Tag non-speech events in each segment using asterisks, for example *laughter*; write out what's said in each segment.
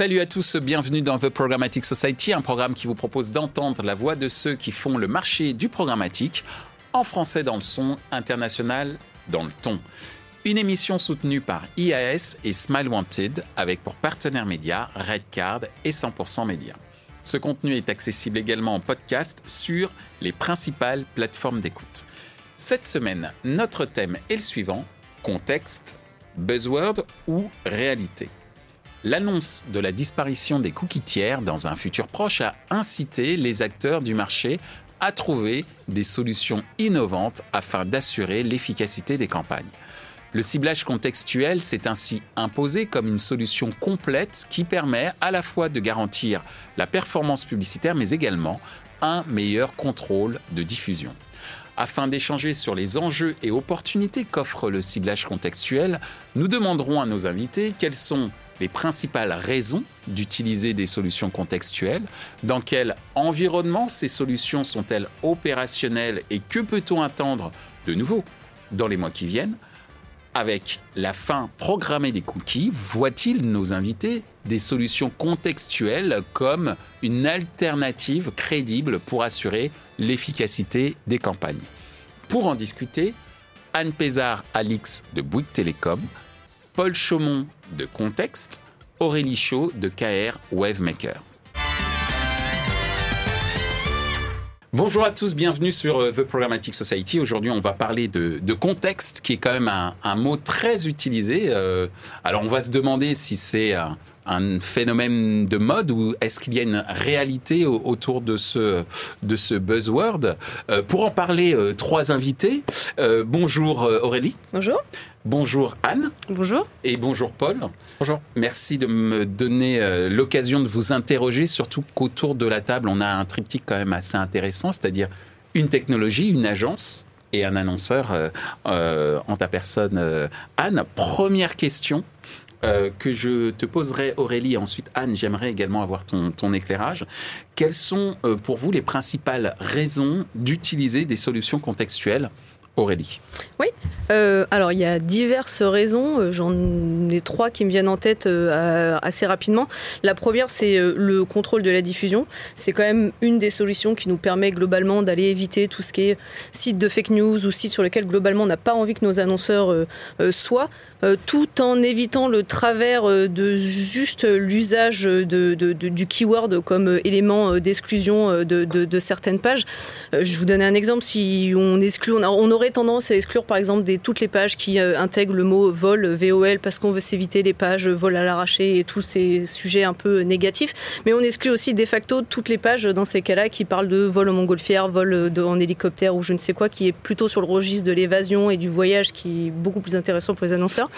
Salut à tous, bienvenue dans The Programmatic Society, un programme qui vous propose d'entendre la voix de ceux qui font le marché du programmatique, en français dans le son, international dans le ton. Une émission soutenue par IAS et Smile Wanted, avec pour partenaires médias Redcard et 100% Média. Ce contenu est accessible également en podcast sur les principales plateformes d'écoute. Cette semaine, notre thème est le suivant contexte, buzzword ou réalité? L'annonce de la disparition des cookies tiers dans un futur proche a incité les acteurs du marché à trouver des solutions innovantes afin d'assurer l'efficacité des campagnes. Le ciblage contextuel s'est ainsi imposé comme une solution complète qui permet à la fois de garantir la performance publicitaire mais également un meilleur contrôle de diffusion. Afin d'échanger sur les enjeux et opportunités qu'offre le ciblage contextuel, nous demanderons à nos invités quelles sont les principales raisons d'utiliser des solutions contextuelles, dans quel environnement ces solutions sont-elles opérationnelles et que peut-on attendre de nouveau dans les mois qui viennent? Avec la fin programmée des cookies, voient-ils nos invités des solutions contextuelles comme une alternative crédible pour assurer l'efficacité des campagnes? Pour en discuter, Anne Pézard-Alix de Bouygues Télécom, Paul Chaumont de Contexte, Aurélie Chaud de KR Wavemaker. Bonjour à tous, bienvenue sur euh, The Programmatic Society. Aujourd'hui, on va parler de, contexte, qui est quand même un, mot très utilisé. Euh, alors, on va se demander si c'est un, phénomène de mode ou est-ce qu'il y a une réalité autour de ce, de ce buzzword euh, Pour en parler, trois invités. bonjour Aurélie. Bonjour. Bonjour Anne. Bonjour. Et bonjour Paul. Bonjour. Merci de me donner euh, l'occasion de vous interroger, surtout qu'autour de la table, on a un triptyque quand même assez intéressant, c'est-à-dire une technologie, une agence et un annonceur euh, euh, en ta personne, Anne. Première question. que je te poserai, Aurélie, et ensuite Anne, j'aimerais également avoir ton, ton éclairage. Quelles sont pour vous les principales raisons d'utiliser des solutions contextuelles Oui, euh, alors il y a diverses raisons, euh, j'en ai trois qui me viennent en tête euh, assez rapidement. La première, c'est le contrôle de la diffusion. C'est quand même une des solutions qui nous permet globalement d'aller éviter tout ce qui est site de fake news ou site sur lequel globalement on n'a pas envie que nos annonceurs soient. Tout en évitant le travers de juste l'usage du keyword comme élément d'exclusion de, certaines pages. Je vous donne un exemple. Si on exclut, on, aurait tendance à exclure par exemple des, toutes les pages qui intègrent le mot vol, VOL, parce qu'on veut s'éviter les pages vol à l'arraché et tous ces sujets un peu négatifs. Mais on exclut aussi de facto toutes les pages dans ces cas-là qui parlent de vol en montgolfière, vol en hélicoptère ou je ne sais quoi, qui est plutôt sur le registre de l'évasion et du voyage qui est beaucoup plus intéressant pour les annonceurs.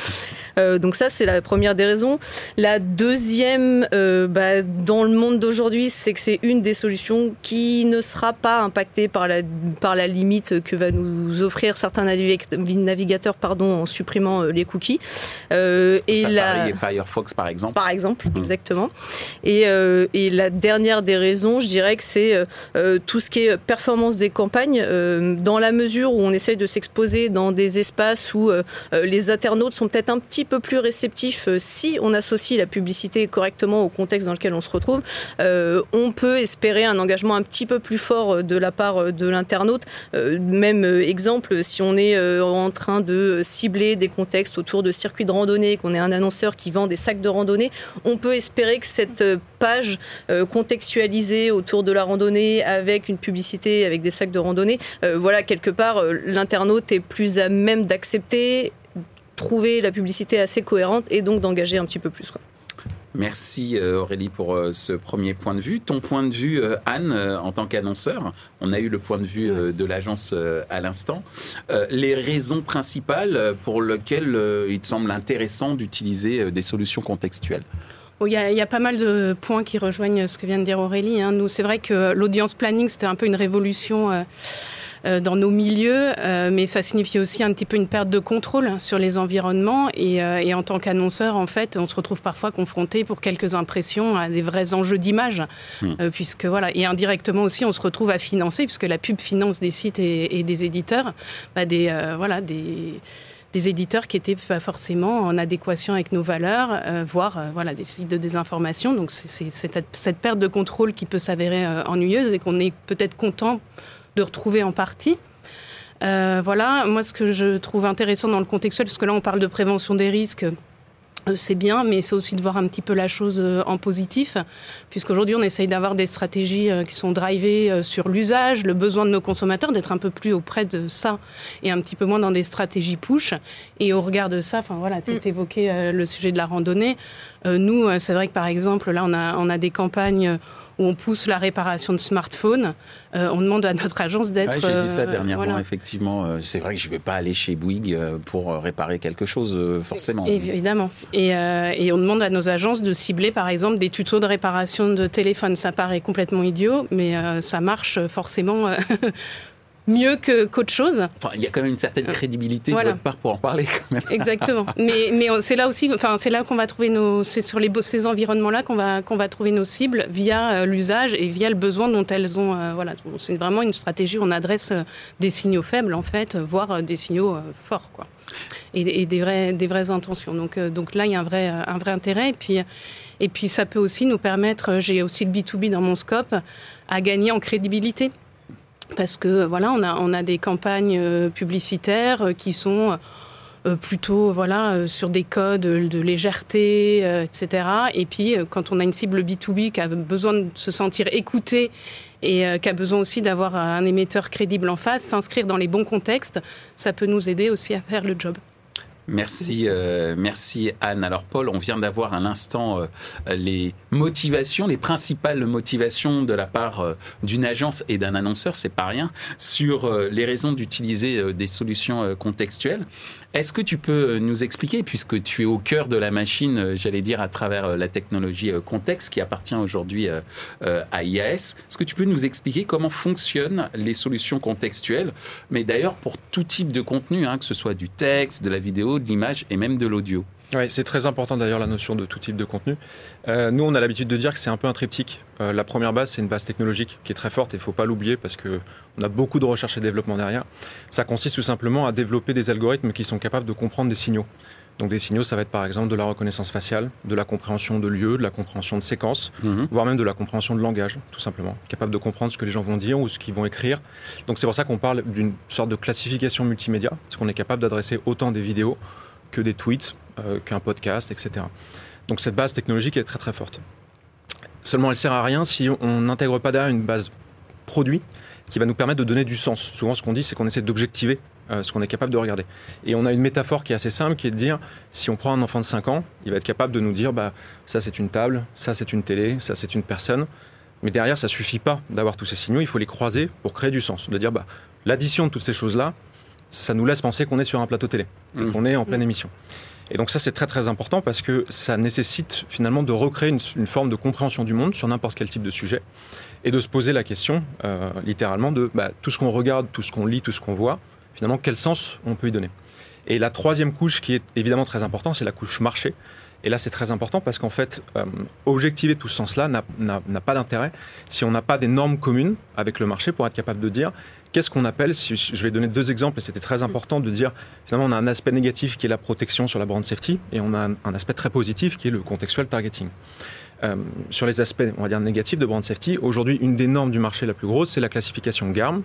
Euh, donc ça, c'est la première des raisons. La deuxième, euh, bah, dans le monde d'aujourd'hui, c'est que c'est une des solutions qui ne sera pas impactée par la, par la limite que va nous offrir certains navigateurs pardon, en supprimant euh, les cookies. et la... Firefox, par exemple. Par exemple, mmh. exactement. Et, et, la dernière des raisons, je dirais que c'est tout ce qui est performance des campagnes, dans la mesure où on essaye de s'exposer dans des espaces où les internautes sont peut-être un petit peu plus réceptif euh, si on associe la publicité correctement au contexte dans lequel on se retrouve. Euh, on peut espérer un engagement un petit peu plus fort euh, de la part de l'internaute. même exemple, si on est en train de cibler des contextes autour de circuits de randonnée, qu'on est un annonceur qui vend des sacs de randonnée, on peut espérer que cette page contextualisée autour de la randonnée avec une publicité avec des sacs de randonnée, voilà, quelque part, l'internaute est plus à même d'accepter trouver la publicité assez cohérente et donc d'engager un petit peu plus. Merci euh, Aurélie pour euh, ce premier point de vue. Ton point de vue, euh, Anne, en tant qu'annonceur, on a eu le point de vue de l'agence à l'instant. les raisons principales pour lesquelles il semble intéressant d'utiliser des solutions contextuelles il y, a, pas mal de points qui rejoignent ce que vient de dire Aurélie. Hein. Nous, c'est vrai que l'audience planning, c'était un peu une révolution dans nos milieux, euh, mais ça signifie aussi un petit peu une perte de contrôle sur les environnements. Et, euh, et en tant qu'annonceur, en fait, on se retrouve parfois confronté pour quelques impressions à des vrais enjeux d'image, hmm. puisque voilà, et indirectement aussi, on se retrouve à financer, puisque la pub finance des sites et, et des éditeurs, bah des voilà des des éditeurs qui étaient pas forcément en adéquation avec nos valeurs, euh, voire voilà, des sites de désinformation. Donc c'est cette, cette, perte de contrôle qui peut s'avérer ennuyeuse et qu'on est peut-être content de retrouver en partie. voilà, moi ce que je trouve intéressant dans le contextuel, parce que là on parle de prévention des risques, euh, c'est bien, mais c'est aussi de voir un petit peu la chose euh, en positif, puisqu'aujourd'hui on essaye d'avoir des stratégies euh, qui sont drivées sur l'usage, le besoin de nos consommateurs, d'être un peu plus auprès de ça et un petit peu moins dans des stratégies push. Et au regard de ça, enfin voilà, tu mm. évoqué le sujet de la randonnée. nous, c'est vrai que par exemple, là on a, on a des campagnes où on pousse la réparation de smartphones. Euh, on demande à notre agence d'être. j'ai vu ça euh, dernièrement, effectivement. Euh, c'est vrai que je ne vais pas aller chez Bouygues pour réparer quelque chose, forcément. Évidemment. Et, et, on demande à nos agences de cibler, par exemple, des tutos de réparation de téléphone. Ça paraît complètement idiot, mais ça marche forcément *laughs* mieux que qu'autre chose. Enfin, il y a quand même une certaine crédibilité de votre part pour en parler quand même. Exactement. *laughs* mais mais c'est là aussi, enfin c'est là qu'on va trouver nos, c'est sur les ces environnements-là qu'on va qu'on va trouver nos cibles via euh, l'usage et via le besoin dont elles ont. Euh, voilà, c'est vraiment une stratégie où on adresse euh, des signaux faibles en fait, voire des signaux forts quoi. Et, des vraies des vraies intentions. Donc donc là il y a un vrai un vrai intérêt et puis et puis ça peut aussi nous permettre. J'ai aussi le B 2 B dans mon scope à gagner en crédibilité parce que voilà, on a, on a des campagnes euh, publicitaires euh, qui sont euh, plutôt voilà sur des codes de légèreté, etc. Et puis quand on a une cible B2B qui a besoin de se sentir écoutée et qui a besoin aussi d'avoir un émetteur crédible en face, s'inscrire dans les bons contextes, ça peut nous aider aussi à faire le job. Merci, euh, merci Anne. Alors Paul, on vient d'avoir un instant euh, les motivations, les principales motivations de la part euh, d'une agence et d'un annonceur, c'est pas rien, sur les raisons d'utiliser des solutions contextuelles. Est-ce que tu peux nous expliquer, puisque tu es au cœur de la machine, j'allais dire à travers la technologie contexte qui appartient aujourd'hui à IAS, est-ce que tu peux nous expliquer comment fonctionnent les solutions contextuelles, mais d'ailleurs pour tout type de contenu, hein, que ce soit du texte, de la vidéo de l'image et même de l'audio. C'est très important d'ailleurs la notion de tout type de contenu. Euh, nous, on a l'habitude de dire que c'est un peu un triptyque. Euh, la première base, c'est une base technologique qui est très forte et il ne faut pas l'oublier parce qu'on a beaucoup de recherche et développement derrière. Ça consiste tout simplement à développer des algorithmes qui sont capables de comprendre des signaux. Donc des signaux, ça va être par exemple de la reconnaissance faciale, de la compréhension de lieux, de la compréhension de séquences, mhm. voire même de la compréhension de langage, tout simplement. Capable de comprendre ce que les gens vont dire ou ce qu'ils vont écrire. Donc c'est pour ça qu'on parle d'une sorte de classification multimédia, parce qu'on est capable d'adresser autant des vidéos que des tweets, euh, qu'un podcast, etc. Donc cette base technologique est très très forte. Seulement elle sert à rien si on n'intègre pas derrière une base produit qui va nous permettre de donner du sens. Souvent ce qu'on dit c'est qu'on essaie d'objectiver euh, ce qu'on est capable de regarder. Et on a une métaphore qui est assez simple, qui est de dire, si on prend un enfant de 5 ans, il va être capable de nous dire, bah, ça c'est une table, ça c'est une télé, ça c'est une personne. Mais derrière, ça suffit pas d'avoir tous ces signaux, il faut les croiser pour créer du sens. De dire, bah, l'addition de toutes ces choses-là, ça nous laisse penser qu'on est sur un plateau télé, mmh. qu'on est en pleine émission. Et donc ça, c'est très très important parce que ça nécessite finalement de recréer une, forme de compréhension du monde sur n'importe quel type de sujet et de se poser la question, euh, littéralement, de bah, tout ce qu'on regarde, tout ce qu'on lit, tout ce qu'on voit, finalement, quel sens on peut y donner. Et la troisième couche qui est évidemment très importante, c'est la couche marché. Et là, c'est très important parce qu'en fait, euh, objectiver tout ce sens-là n'a pas d'intérêt si on n'a pas des normes communes avec le marché pour être capable de dire qu'est-ce qu'on appelle, je vais donner deux exemples, et c'était très important de dire, finalement, on a un aspect négatif qui est la protection sur la brand safety, et on a un, aspect très positif qui est le contextual targeting. Euh, sur les aspects, on va dire, négatifs de brand safety, aujourd'hui, une des normes du marché la plus grosse, c'est la classification GARM,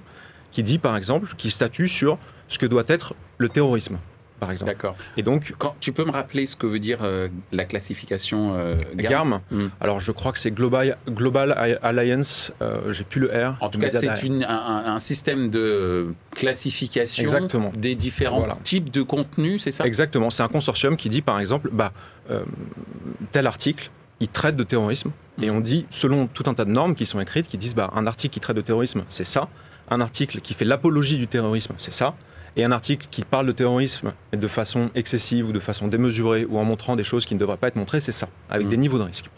qui dit par exemple, qui statue sur ce que doit être le terrorisme. Par exemple. D'accord. Et donc, quand tu peux me rappeler ce que veut dire euh, la classification euh, GARM, hmm. Alors, je crois que c'est Global, Global Alliance. Euh, J'ai plus le R. En tout cas, c'est un, un, système de classification Exactement. des différents types de contenus, c'est ça? Exactement. C'est un consortium qui dit, par exemple, bah, tel article, il traite de terrorisme. Et hmm. on dit, selon tout un tas de normes qui sont écrites, qui disent, bah, un article qui traite de terrorisme, c'est ça un article qui fait l'apologie du terrorisme, c'est ça, et un article qui parle de terrorisme de façon excessive ou de façon démesurée ou en montrant des choses qui ne devraient pas être montrées, c'est ça, avec mmh. des niveaux de risque.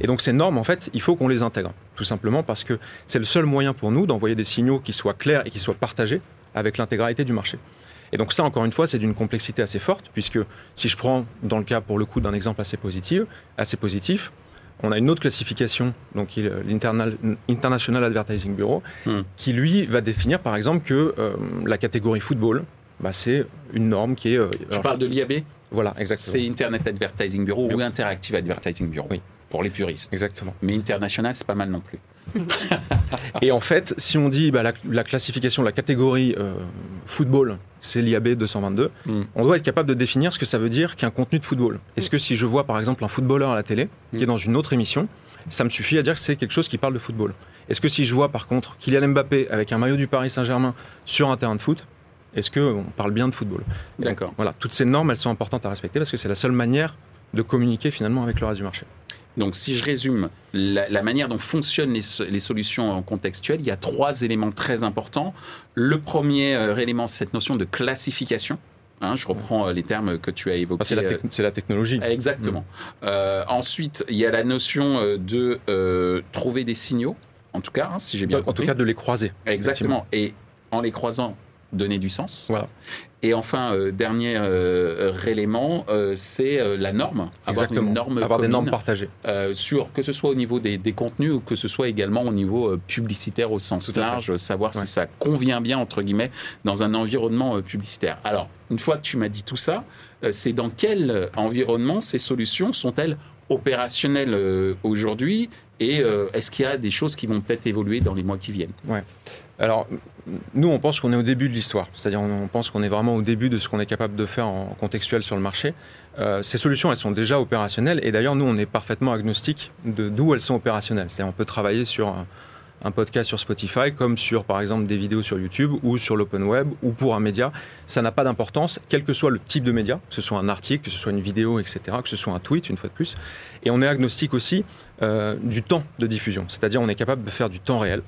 Et donc ces normes, en fait, il faut qu'on les intègre, tout simplement parce que c'est le seul moyen pour nous d'envoyer des signaux qui soient clairs et qui soient partagés avec l'intégralité du marché. Et donc ça, encore une fois, c'est d'une complexité assez forte, puisque si je prends, dans le cas pour le coup d'un exemple assez positif, assez positif, on a une autre classification, donc l'International Advertising Bureau, hmm. qui lui va définir par exemple que euh, la catégorie football bah, c'est une norme qui est. Je parle de l'IAB Voilà, exactement. C'est Internet Advertising Bureau ou Interactive Advertising Bureau. Oui. Pour les puristes. Exactement. Mais international, c'est pas mal non plus. *laughs* et en fait, si on dit bah, la, classification, la catégorie euh, football, c'est l'IAB 222, mm. on doit être capable de définir ce que ça veut dire qu'un contenu de football. Est-ce que si je vois par exemple un footballeur à la télé, qui est mm. dans une autre émission, ça me suffit à dire que c'est quelque chose qui parle de football Est-ce que si je vois par contre Kylian Mbappé avec un maillot du Paris Saint-Germain sur un terrain de foot, est-ce qu'on parle bien de football? D'accord. Voilà, toutes ces normes, elles sont importantes à respecter parce que c'est la seule manière de communiquer finalement avec le reste du marché. Donc, si je résume la, manière dont fonctionnent les, solutions contextuelles, il y a trois éléments très importants. Le premier euh, élément, c'est cette notion de classification. Hein, je reprends euh, les termes que tu as évoqués. c'est, la technologie. Exactement. Mm. ensuite, il y a la notion de trouver des signaux, en tout cas, hein, si j'ai bien compris. En tout cas, de les croiser. Exactement. Et en les croisant, donner du sens. Voilà. Et enfin, euh, dernier euh, élément, euh, c'est la norme. Avoir une norme avoir des normes partagées. sur, que ce soit au niveau des, contenus ou que ce soit également au niveau publicitaire au sens large, savoir si ça convient bien, entre guillemets, dans un environnement publicitaire. Alors, une fois que tu m'as dit tout ça, c'est dans quel environnement ces solutions sont-elles opérationnelles aujourd'hui et est-ce qu'il y a des choses qui vont peut-être évoluer dans les mois qui viennent? Ouais. Alors, nous, on pense qu'on est au début de l'histoire. C'est-à-dire, on pense qu'on est vraiment au début de ce qu'on est capable de faire en contextuel sur le marché. Euh, ces solutions, elles sont déjà opérationnelles. Et d'ailleurs, nous, on est parfaitement agnostique de d'où elles sont opérationnelles. C'est-à-dire, on peut travailler sur un, podcast sur Spotify, comme sur, par exemple, des vidéos sur YouTube ou sur l'open web ou pour un média. Ça n'a pas d'importance, quel que soit le type de média, que ce soit un article, que ce soit une vidéo, etc., que ce soit un tweet, une fois de plus. Et on est agnostique aussi euh, du temps de diffusion. C'est-à-dire, on est capable de faire du temps réel.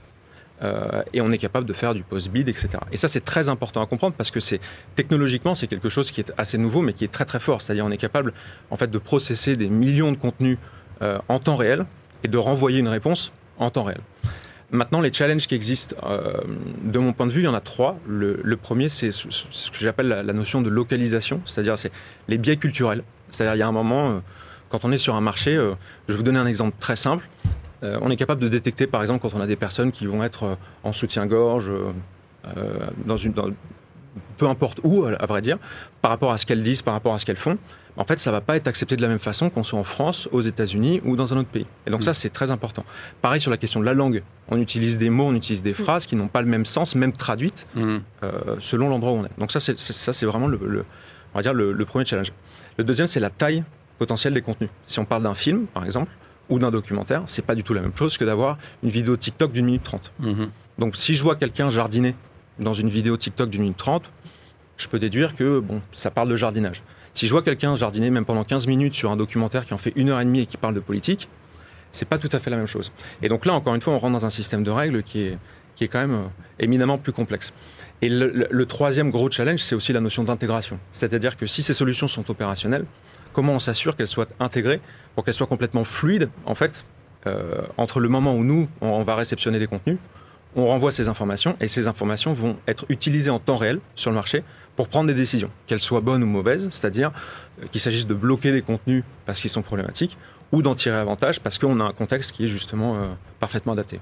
Euh, et on est capable de faire du post-bid, etc. Et ça, c'est très important à comprendre parce que c'est technologiquement, c'est quelque chose qui est assez nouveau, mais qui est très très fort. C'est-à-dire, on est capable, en fait, de processer des millions de contenus euh, en temps réel et de renvoyer une réponse en temps réel. Maintenant, les challenges qui existent, euh, de mon point de vue, il y en a trois. Le, premier, c'est ce, que j'appelle la, notion de localisation, c'est-à-dire c'est les biais culturels. C'est-à-dire, il y a un moment, quand on est sur un marché, je vais vous donner un exemple très simple. Euh, on est capable de détecter, par exemple, quand on a des personnes qui vont être euh, en soutien-gorge, euh, dans une, peu importe où, à vrai dire, par rapport à ce qu'elles disent, par rapport à ce qu'elles font, en fait, ça va pas être accepté de la même façon qu'on soit en France, aux États-Unis ou dans un autre pays. Et donc ça, mm. c'est très important. Pareil sur la question de la langue. On utilise des mots, on utilise des mm. phrases qui n'ont pas le même sens, même traduites, mm. selon l'endroit où on est. Donc ça, c'est ça, c'est vraiment le, on va dire le premier challenge. Le deuxième, c'est la taille potentielle des contenus. Si on parle d'un film, par exemple, ou d'un documentaire, c'est pas du tout la même chose que d'avoir une vidéo TikTok d'une minute trente. Donc si je vois quelqu'un jardiner dans une vidéo TikTok d'une minute trente, je peux déduire que bon, ça parle de jardinage. Si je vois quelqu'un jardiner même pendant 15 minutes sur un documentaire qui en fait une heure et demie et qui parle de politique, c'est pas tout à fait la même chose. Et donc là, encore une fois, on rentre dans un système de règles qui est, quand même euh, éminemment plus complexe. Et le, le troisième gros challenge, c'est aussi la notion d'intégration. C'est-à-dire que si ces solutions sont opérationnelles, comment on s'assure qu'elles soient intégrées pour qu'elles soient complètement fluides, en fait, euh, entre le moment où nous, on, va réceptionner des contenus, on renvoie ces informations et ces informations vont être utilisées en temps réel sur le marché pour prendre des décisions, qu'elles soient bonnes ou mauvaises, c'est-à-dire euh, qu'il s'agisse de bloquer des contenus parce qu'ils sont problématiques ou d'en tirer avantage parce qu'on a un contexte qui est justement euh, parfaitement adapté.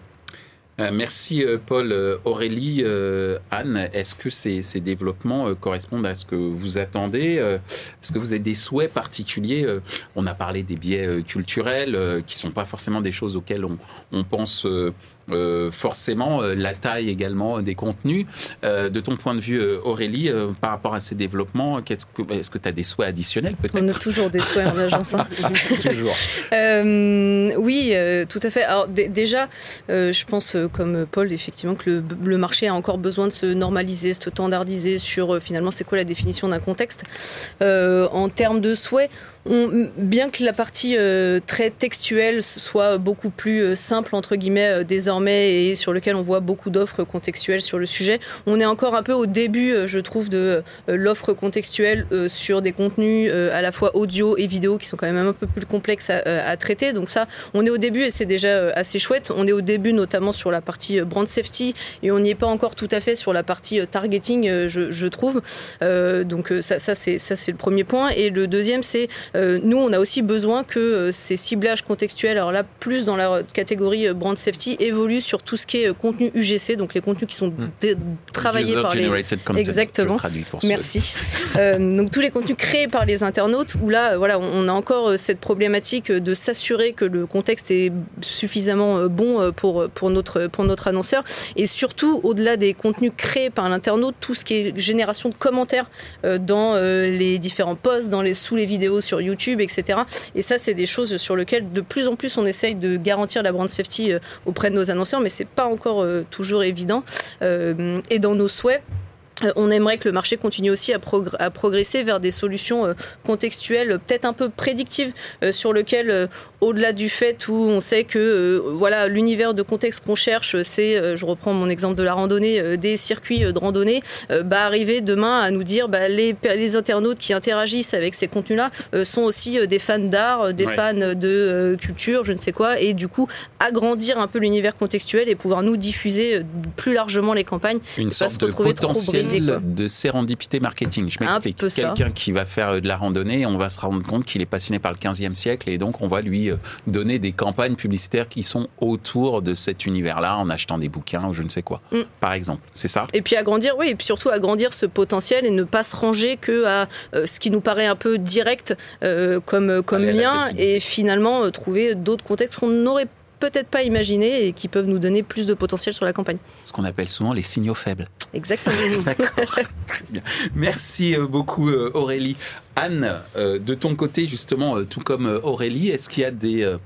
Euh, merci Paul. Aurélie, Anne, est-ce que ces, développements correspondent à ce que vous attendez Est-ce que vous avez des souhaits particuliers On a parlé des biais culturels qui ne sont pas forcément des choses auxquelles on pense euh, forcément euh, la taille également des contenus. Euh, de ton point de vue, Aurélie, par rapport à ces développements, est-ce que tu as des souhaits additionnels peut-être? On a toujours des souhaits en agence. Hein. *laughs* toujours. oui, tout à fait. Alors déjà, je pense comme Paul, effectivement, que le, le, marché a encore besoin de se normaliser, se standardiser sur finalement c'est quoi la définition d'un contexte? en termes de souhaits, bien que la partie euh, très textuelle soit beaucoup plus euh, simple entre guillemets euh, désormais et sur lequel on voit beaucoup d'offres contextuelles sur le sujet, on est encore un peu au début, je trouve, de l'offre contextuelle sur des contenus à la fois audio et vidéo qui sont quand même un peu plus complexes à, traiter. Donc ça, on est au début et c'est déjà assez chouette. On est au début notamment sur la partie brand safety et on n'y est pas encore tout à fait sur la partie targeting, je, trouve. donc ça, ça c'est ça c'est le premier point. Et le deuxième, c'est nous, on a aussi besoin que ces ciblages contextuels, alors là, plus dans la catégorie brand safety, évoluent sur tout ce qui est contenu UGC, donc les contenus qui sont hmm. travaillés par les... Exactement. Merci. *laughs* donc tous les contenus créés par les internautes, où là, voilà, on a encore cette problématique de s'assurer que le contexte est suffisamment bon pour, pour, notre, pour notre annonceur. Et surtout, au-delà des contenus créés par l'internaute, tout ce qui est génération de commentaires euh, dans euh, les différents posts, dans les, sous les vidéos sur YouTube, etc. Et ça, c'est des choses sur lesquelles de plus en plus on essaye de garantir la brand safety euh, auprès de nos annonceurs, mais c'est pas encore toujours évident. et dans nos souhaits, euh, on aimerait que le marché continue aussi à, progresser vers des solutions euh, contextuelles, peut-être un peu prédictives, euh, sur lesquelles, au-delà du fait où on sait que voilà l'univers de contexte qu'on cherche, c'est, je reprends mon exemple de la randonnée, des circuits de randonnée, bah, arriver demain à nous dire bah, les, les, internautes qui interagissent avec ces contenus-là sont aussi des fans d'art, des fans de culture, je ne sais quoi, et du coup agrandir un peu l'univers contextuel et pouvoir nous diffuser plus largement les campagnes. Une sorte de potentiel de sérendipité marketing? Je m'explique. Quelqu'un qui va faire euh, de la randonnée, on va se rendre compte qu'il est passionné par le 15e siècle et donc on va lui euh, donner des campagnes publicitaires qui sont autour de cet univers-là en achetant des bouquins ou je ne sais quoi, mm. par exemple. C'est ça? Et puis agrandir, oui, et puis surtout agrandir ce potentiel et ne pas se ranger que à euh, ce qui nous paraît un peu direct comme, comme lien et finalement trouver d'autres contextes qu'on n'aurait peut-être pas imaginé et qui peuvent nous donner plus de potentiel sur la campagne. Ce qu'on appelle souvent les signaux faibles. Exactement. *laughs* D'accord. Merci euh, beaucoup euh, Aurélie. Anne, euh, de ton côté justement, tout comme Aurélie, est-ce qu'il y a des,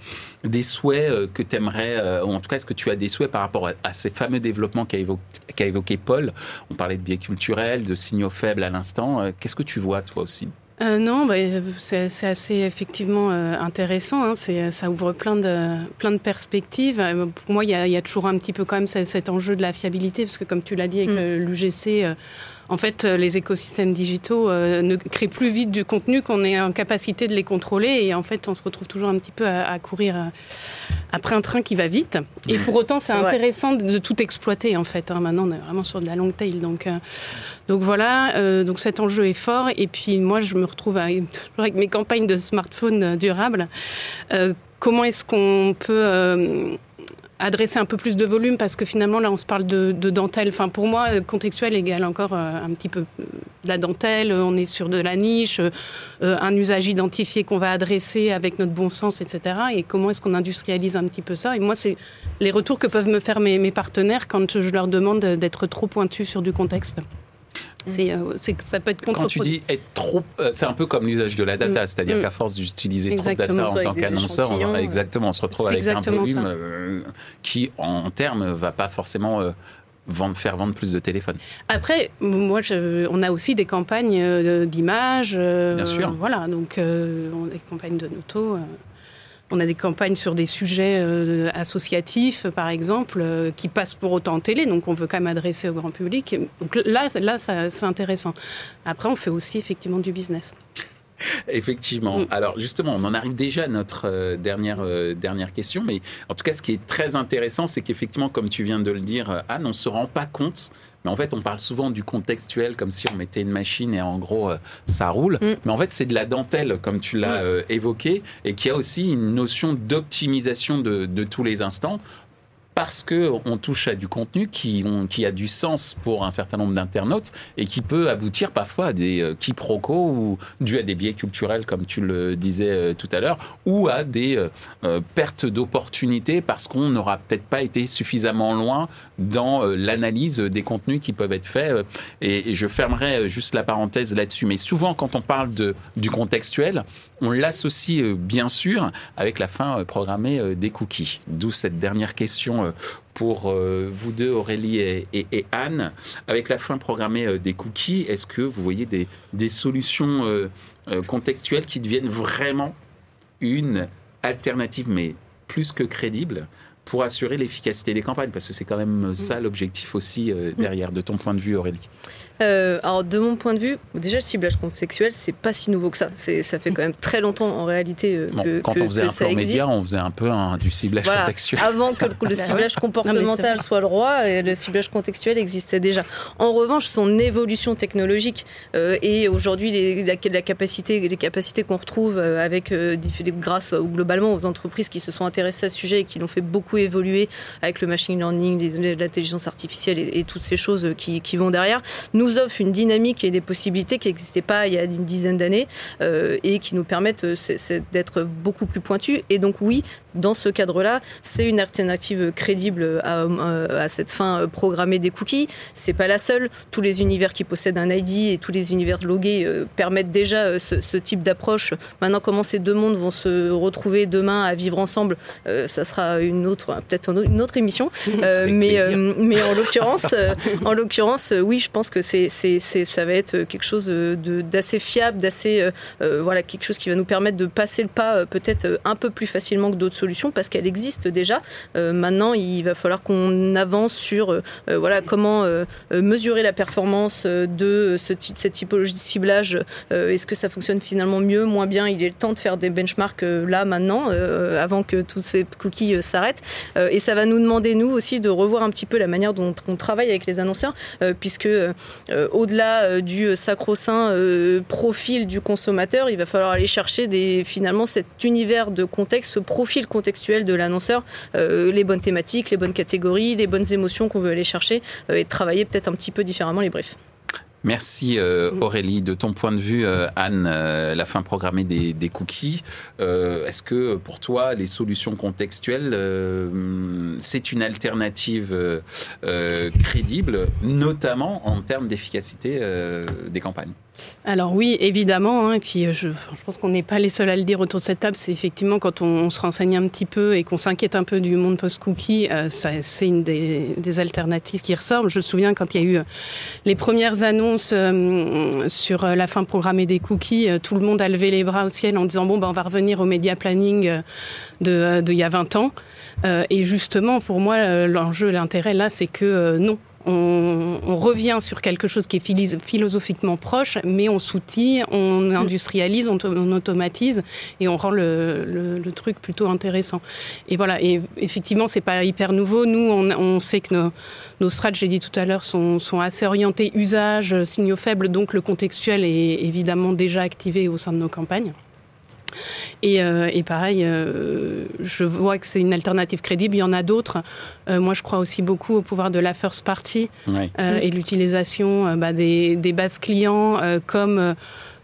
des souhaits que tu aimerais, ou en tout cas est-ce que tu as des souhaits par rapport à, ces fameux développements qu'a évoqué, évoqué Paul? On parlait de biais culturels, de signaux faibles à l'instant. Qu'est-ce que tu vois toi aussi? Euh, non, bah, c'est assez effectivement euh, intéressant. Hein. Ça ouvre plein de, plein de perspectives. Euh, pour moi, il y, a, y, a, toujours un petit peu quand même cet enjeu de la fiabilité, parce que comme tu l'as dit avec mm. l'UGC, en fait, euh, les écosystèmes digitaux euh, ne créent plus vite du contenu qu'on est en capacité de les contrôler. Et en fait, on se retrouve toujours un petit peu à, courir euh, après un train qui va vite. Et pour autant, c'est *laughs* intéressant de, tout exploiter, en fait. Hein. Maintenant, on est vraiment sur de la long tail. Donc, donc voilà, donc cet enjeu est fort. Et puis, moi, je me retrouve avec, *laughs* avec mes campagnes de smartphone durables. comment est-ce qu'on peut adresser un peu plus de volume parce que finalement là on se parle de, dentelle. Enfin pour moi euh, contextuel égale encore euh, un petit peu euh, de la dentelle. On est sur de la niche, un usage identifié qu'on va adresser avec notre bon sens, etc. Et comment est-ce qu'on industrialise un petit peu ça? Et moi c'est les retours que peuvent me faire mes, mes partenaires quand je leur demande d'être trop pointu sur du contexte. Euh, c'est, ça peut être contre Quand tu dis être trop, euh, c'est un peu comme l'usage de la data, mm. c'est-à-dire mm. qu'à force d'utiliser trop de data en tant qu'annonceur, on, exactement, on se retrouve avec un volume euh, qui, en termes, va pas forcément vendre, faire vendre plus de téléphones. Après, moi, je, on a aussi des campagnes d'images. Bien sûr. Voilà, donc des campagnes de noto. On a des campagnes sur des sujets euh, associatifs, par exemple, euh, qui passent pour autant en télé, donc on veut quand même adresser au grand public. Donc là, là c'est intéressant. Après, on fait aussi effectivement du business. Effectivement. Mm. Alors justement, on en arrive déjà à notre euh, dernière, dernière question, mais en tout cas, ce qui est très intéressant, c'est qu'effectivement, comme tu viens de le dire, Anne, on ne se rend pas compte mais en fait, on parle souvent du contextuel comme si on mettait une machine et en gros, euh, ça roule. Mm. Mais en fait, c'est de la dentelle, comme tu l'as euh, évoqué, et qui a aussi une notion d'optimisation de, de tous les instants parce qu'on touche à du contenu qui, a du sens pour un certain nombre d'internautes et qui peut aboutir parfois à des euh, quiproquos ou dû à des biais culturels, comme tu le disais euh, tout à l'heure, ou à des euh, pertes d'opportunités parce qu'on n'aura peut-être pas été suffisamment loin dans l'analyse des contenus qui peuvent être faits. Et, je fermerai juste la parenthèse là-dessus. Mais souvent, quand on parle de, du contextuel, on l'associe bien sûr avec la fin programmée des cookies. D'où cette dernière question pour euh, vous deux, Aurélie et, Anne. Avec la fin programmée euh, des cookies, est-ce que vous voyez des, solutions euh, contextuelles qui deviennent vraiment une alternative, mais plus que crédible, pour assurer l'efficacité des campagnes? Parce que c'est quand même ça l'objectif aussi derrière, de ton point de vue, Aurélie. Euh, alors de mon point de vue, déjà le ciblage contextuel, c'est pas si nouveau que ça. C'est, ça fait quand même très longtemps en réalité euh, que, quand on faisait un plan média, on faisait un peu du ciblage contextuel. Avant que le *laughs* ciblage comportemental soit le roi, et le ciblage contextuel existait déjà. En revanche, son évolution technologique euh, et aujourd'hui la, la, capacité, les capacités qu'on retrouve avec grâce ou globalement aux entreprises qui se sont intéressées à ce sujet et qui l'ont fait beaucoup évoluer avec le machine learning, l'intelligence artificielle et, et, toutes ces choses qui, qui vont derrière, nous nous offre une dynamique et des possibilités qui n'existaient pas il y a une dizaine d'années euh, et qui nous permettent euh, d'être beaucoup plus pointus. Et donc oui, dans ce cadre-là, c'est une alternative crédible à, à, cette fin programmée des cookies. C'est pas la seule. Tous les univers qui possèdent un ID et tous les univers logués euh, permettent déjà ce, type d'approche. Maintenant, comment ces deux mondes vont se retrouver demain à vivre ensemble, ça sera une autre, peut-être une autre émission. *laughs* mais, mais en l'occurrence, en l'occurrence, oui, je pense que c'est c'est, ça va être quelque chose d'assez fiable, d'assez euh, euh, voilà quelque chose qui va nous permettre de passer le pas euh, peut-être un peu plus facilement que d'autres solutions parce qu'elle existe déjà. maintenant, il va falloir qu'on avance sur voilà comment mesurer la performance de ce type, cette typologie de ciblage. Est-ce que ça fonctionne finalement mieux, moins bien? Il est le temps de faire des benchmarks là maintenant, avant que tous ces cookies s'arrêtent. et ça va nous demander nous aussi de revoir un petit peu la manière dont on travaille avec les annonceurs, puisque euh, au-delà euh, du sacro-saint euh, profil du consommateur, il va falloir aller chercher des, finalement cet univers de contexte, ce profil contextuel de l'annonceur, les bonnes thématiques, les bonnes catégories, les bonnes émotions qu'on veut aller chercher et travailler peut-être un petit peu différemment les briefs. Merci mm. Aurélie. De ton point de vue, Anne, la fin programmée des, cookies, est-ce que pour toi, les solutions contextuelles, c'est une alternative crédible, notamment en termes d'efficacité des campagnes? Alors oui, évidemment, hein, et puis euh, je, pense qu'on n'est pas les seuls à le dire autour de cette table, c'est effectivement quand on, se renseigne un petit peu et qu'on s'inquiète un peu du monde post-cookie, euh, c'est une des, alternatives qui ressort. Je me souviens quand il y a eu euh, les premières annonces sur la fin programmée des cookies, tout le monde a levé les bras au ciel en disant bon, ben, on va revenir au média planning de, de, il y a 20 ans. et justement, pour moi, l'enjeu, l'intérêt là, c'est que non, on, revient sur quelque chose qui est philosophiquement proche, mais on soutient, on mm. industrialise, on, automatise et on rend le, truc plutôt intéressant. Et voilà, et effectivement, c'est pas hyper nouveau. Nous, on, sait que nos, nos strats, j'ai dit tout à l'heure, sont, sont, assez orientés usage, signaux faibles, donc le contextuel est évidemment déjà activé au sein de nos campagnes. Et, euh, et, pareil, euh, je vois que c'est une alternative crédible. Il y en a d'autres. Euh, moi, je crois aussi beaucoup au pouvoir de la first party et l'utilisation bah, des, des, bases clients comme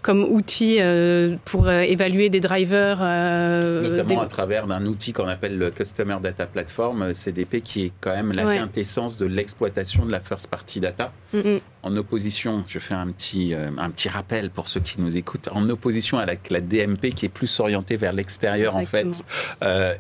comme outil euh, pour euh, évaluer des drivers. Euh, Notamment à travers d'un outil qu'on appelle le Customer Data Platform, CDP, qui est quand même la quintessence de l'exploitation de la first party data. En opposition, je fais un petit, un petit rappel pour ceux qui nous écoutent, en opposition à la, la DMP qui est plus orientée vers l'extérieur en fait,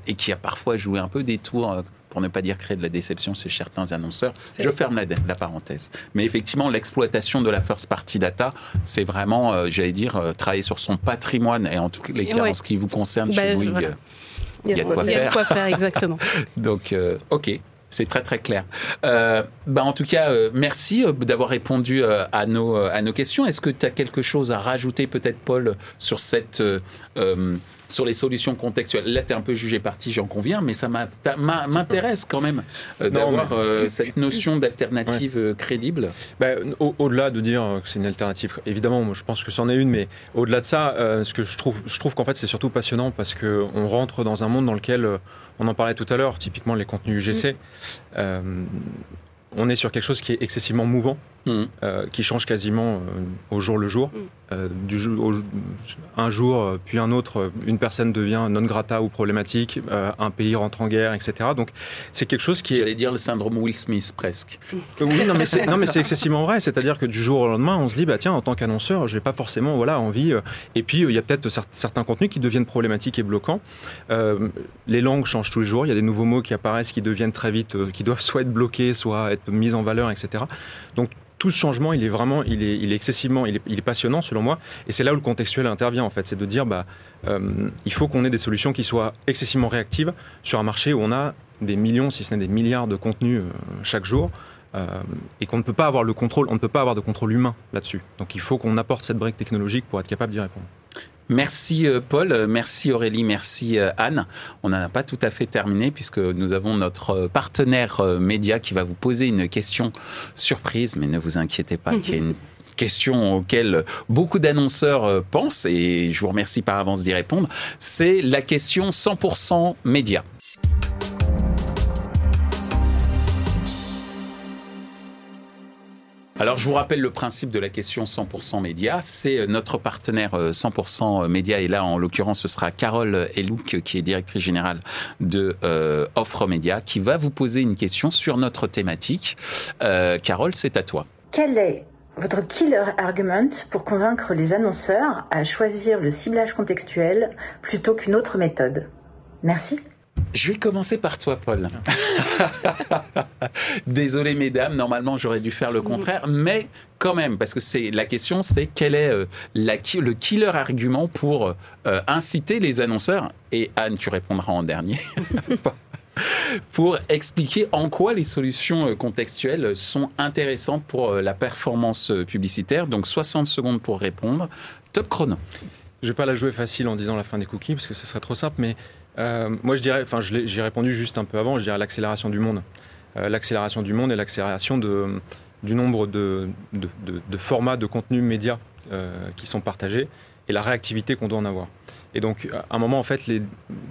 et qui a parfois joué un peu des tours pour ne pas dire créer de la déception chez certains annonceurs. Je ferme la, la parenthèse. Mais effectivement, l'exploitation de la first party data, c'est vraiment, euh, j'allais dire, euh, travailler sur son patrimoine. Et en tout cas, en ce qui vous concerne, chez nous, il y a, de quoi, faire. Il y a de quoi faire, exactement. *laughs* Donc, euh, OK. C'est très très clair. bah en tout cas, merci d'avoir répondu à, nos, à nos questions. Est-ce que tu as quelque chose à rajouter peut-être, Paul, sur cette sur les solutions contextuelles. Là, tu es un peu jugé parti, j'en conviens, mais ça m'intéresse quand même euh, d'avoir euh, cette notion d'alternative euh, crédible. Bah, au-delà de dire que c'est une alternative, évidemment, je pense que c'en est une, mais au-delà de ça, ce que je trouve, je trouve qu'en fait, c'est surtout passionnant parce qu'on rentre dans un monde dans lequel, on en parlait tout à l'heure, typiquement les contenus UGC. Mm. on est sur quelque chose qui est excessivement mouvant, mm. qui change quasiment au jour le jour. Mm. Euh, du un jour, euh, puis un autre, euh, une personne devient non grata ou problématique, un pays rentre en guerre, etc. Donc c'est quelque chose qui est. J'allais dire le syndrome Will Smith presque. oui, non mais c'est excessivement vrai. C'est-à-dire que du jour au lendemain, on se dit bah tiens, en tant qu'annonceur, j'ai pas forcément voilà envie. et puis il y a peut-être certains contenus qui deviennent problématiques et bloquants. les langues changent tous les jours. Il y a des nouveaux mots qui apparaissent, qui deviennent très vite, qui doivent soit être bloqués, soit être mis en valeur, etc. Donc tout ce changement, il est vraiment, il est, excessivement, il est, il est, passionnant selon moi. Et c'est là où le contextuel intervient en fait, c'est de dire, bah, euh, il faut qu'on ait des solutions qui soient excessivement réactives sur un marché où on a des millions, si ce n'est des milliards de contenus euh, chaque jour. Euh, et qu'on ne peut pas avoir le contrôle, on ne peut pas avoir de contrôle humain là-dessus. Donc il faut qu'on apporte cette brique technologique pour être capable d'y répondre. Merci euh, Paul, euh, merci Aurélie, merci euh, Anne. On n'en a pas tout à fait terminé puisque nous avons notre partenaire média qui va vous poser une question surprise, mais ne vous inquiétez pas, qui est une *laughs* question auxquelles beaucoup d'annonceurs pensent et je vous remercie par avance d'y répondre. C'est la question 100% média. Alors, je vous rappelle le principe de la question 100% média. C'est euh, notre partenaire 100% euh, média. Et là, en l'occurrence, ce sera Carole Elouk, qui est directrice générale de euh, Offre Média, qui va vous poser une question sur notre thématique. Carole, c'est à toi. Quel est votre killer argument pour convaincre les annonceurs à choisir le ciblage contextuel plutôt qu'une autre méthode? Merci. Je vais commencer par toi, Paul. *laughs* Désolé, mesdames, normalement j'aurais dû faire le contraire, mais quand même, parce que c'est la question, c'est quel est euh, le killer argument pour euh, inciter les annonceurs Et Anne, tu répondras en dernier. *laughs* pour expliquer en quoi les solutions euh, contextuelles sont intéressantes pour la performance publicitaire. Donc 60 secondes pour répondre. Top chrono. Je vais pas la jouer facile en disant la fin des cookies parce que ce serait trop simple, mais moi, je dirais, enfin, j'ai répondu juste un peu avant, je dirais l'accélération du monde. Euh, l'accélération du monde et l'accélération du nombre de, formats de contenu média euh, qui sont partagés et la réactivité qu'on doit en avoir. Et donc, à un moment, en fait, les,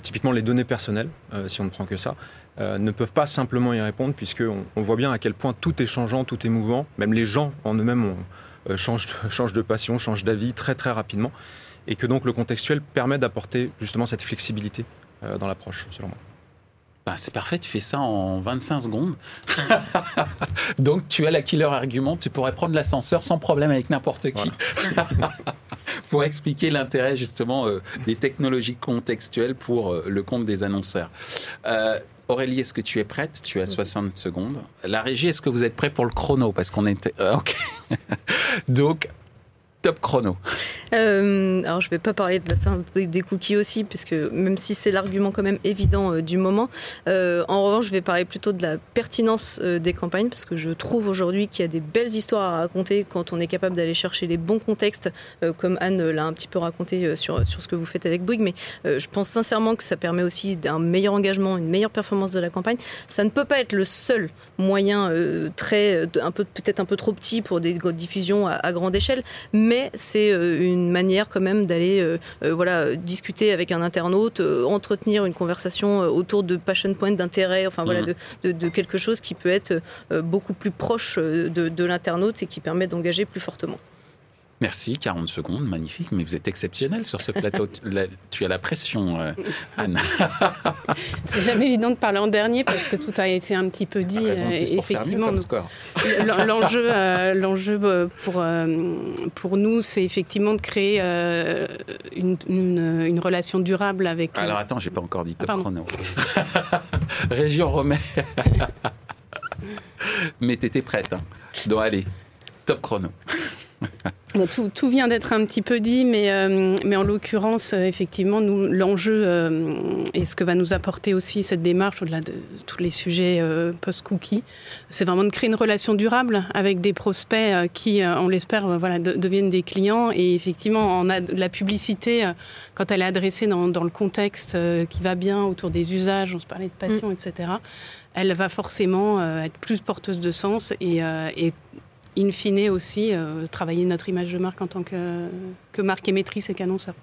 typiquement les données personnelles, si on ne prend que ça, ne peuvent pas simplement y répondre, puisqu'on on voit bien à quel point tout est changeant, tout est mouvant. Même les gens en eux-mêmes changent, *laughs* changent de passion, changent d'avis très très rapidement. Et que donc le contextuel permet d'apporter justement cette flexibilité euh, dans l'approche, selon moi. Bah, c'est parfait, tu fais ça en 25 secondes. *laughs* Donc tu as la killer argument, tu pourrais prendre l'ascenseur sans problème avec n'importe qui. *laughs* pour expliquer l'intérêt justement euh, des technologies contextuelles pour euh, le compte des annonceurs. Aurélie, est-ce que tu es prête? Tu as 60 secondes. La régie, est-ce que vous êtes prêt pour le chrono? Parce qu'on était... ok. *laughs* Donc, top chrono. Euh, alors je vais pas parler de la fin des cookies aussi, puisque même si c'est l'argument quand même évident euh, du moment, euh, en revanche je vais parler plutôt de la pertinence des campagnes, parce que je trouve aujourd'hui qu'il y a des belles histoires à raconter quand on est capable d'aller chercher les bons contextes, comme Anne l'a un petit peu raconté sur, sur ce que vous faites avec Bouygues, mais je pense sincèrement que ça permet aussi d'un meilleur engagement, une meilleure performance de la campagne. Ça ne peut pas être le seul moyen très, un peu peut-être un peu trop petit pour des diffusions à, à grande échelle, mais c'est une manière quand même d'aller euh, euh, voilà, discuter avec un internaute, euh, entretenir une conversation autour de passion point, d'intérêt, enfin voilà, mmh. de, quelque chose qui peut être beaucoup plus proche de l'internaute et qui permet d'engager plus fortement. Merci, 40 secondes, magnifique, mais vous êtes exceptionnel sur ce plateau. *laughs* tu as la pression, euh, Anne. *laughs* C'est jamais évident de parler en dernier parce que tout a été un petit peu dit. Euh, effectivement, l'enjeu, euh, l'enjeu pour, pour nous, c'est effectivement de créer une, une, relation durable avec. Alors attends, j'ai pas encore dit top chrono. *laughs* Région Romain. mais t'étais prête. Hein. Donc allez, top chrono. Tout, vient d'être un petit peu dit, mais, euh, mais en l'occurrence, euh, effectivement, nous, l'enjeu euh, et ce que va nous apporter aussi cette démarche, au-delà de tous les sujets post-cookie, c'est vraiment de créer une relation durable avec des prospects qui, on l'espère, voilà, deviennent des clients. Et effectivement, on a la publicité, quand elle est adressée dans, dans le contexte qui va bien autour des usages, on se parlait de passion, mm. etc., elle va forcément être plus porteuse de sens et, et in fine aussi, euh, travailler notre image de marque en tant que, que marque émettrice et qu'annonceur.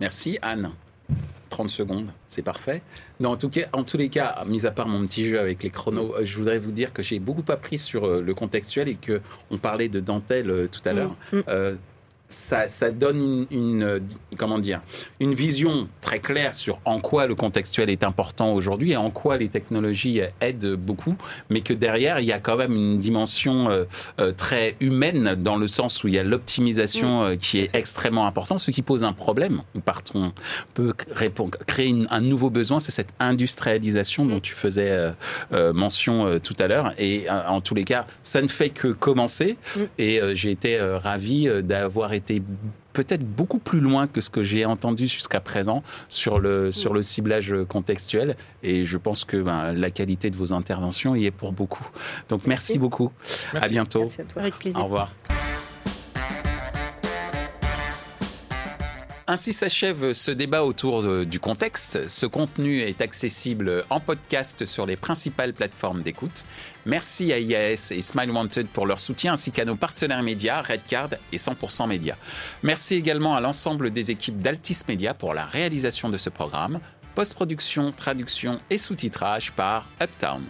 Merci Anne. 30 secondes, c'est parfait. Non, en, tout cas, en tous les cas, mis à part mon petit jeu avec les chronos, euh, je voudrais vous dire que j'ai beaucoup appris sur euh, le contextuel et que on parlait de dentelle tout à l'heure. Mm. Ça, ça, donne une, comment dire, une vision très claire sur en quoi le contextuel est important aujourd'hui et en quoi les technologies aident beaucoup, mais que derrière, il y a quand même une dimension euh, euh, très humaine dans le sens où il y a l'optimisation mm. euh, qui est extrêmement importante, ce qui pose un problème. Partons peut répondre, créer un nouveau besoin, c'est cette industrialisation dont mm. tu faisais mention tout à l'heure. Et en tous les cas, ça ne fait que commencer. Mm. Et j'ai été ravi d'avoir été peut-être beaucoup plus loin que ce que j'ai entendu jusqu'à présent sur le, sur le ciblage contextuel. Et je pense que ben, la qualité de vos interventions y est pour beaucoup. Donc merci, beaucoup. À bientôt. Merci à toi. Avec plaisir. Au revoir. Ainsi s'achève ce débat autour du contexte. Ce contenu est accessible en podcast sur les principales plateformes d'écoute. Merci à IAS et Smile Wanted pour leur soutien ainsi qu'à nos partenaires médias Redcard et 100% Média. Merci également à l'ensemble des équipes d'Altis Media pour la réalisation de ce programme. Post-production, traduction et sous-titrage par Uptown.